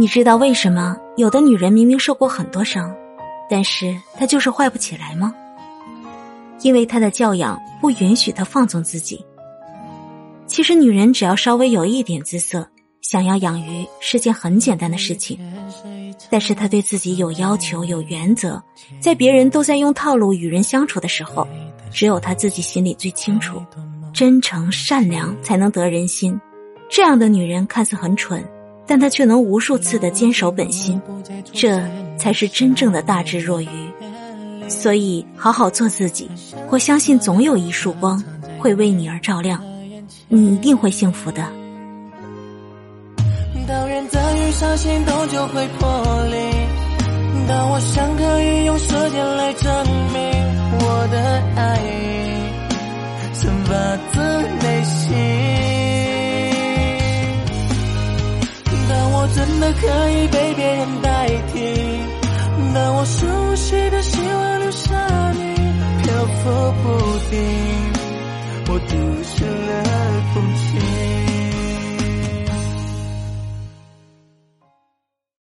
你知道为什么有的女人明明受过很多伤，但是她就是坏不起来吗？因为她的教养不允许她放纵自己。其实，女人只要稍微有一点姿色，想要养鱼是件很简单的事情。但是她对自己有要求、有原则，在别人都在用套路与人相处的时候，只有她自己心里最清楚。真诚善良才能得人心，这样的女人看似很蠢，但他却能无数次的坚守本心，这才是真正的大智若愚。所以，好好做自己，我相信总有一束光会为你而照亮，你一定会幸福的。当人在雨上心动就会破裂，当我想可以用时间来证明我的爱。当我真的可以被别人代替，当我熟悉的希望留下你，漂浮不定，我独行。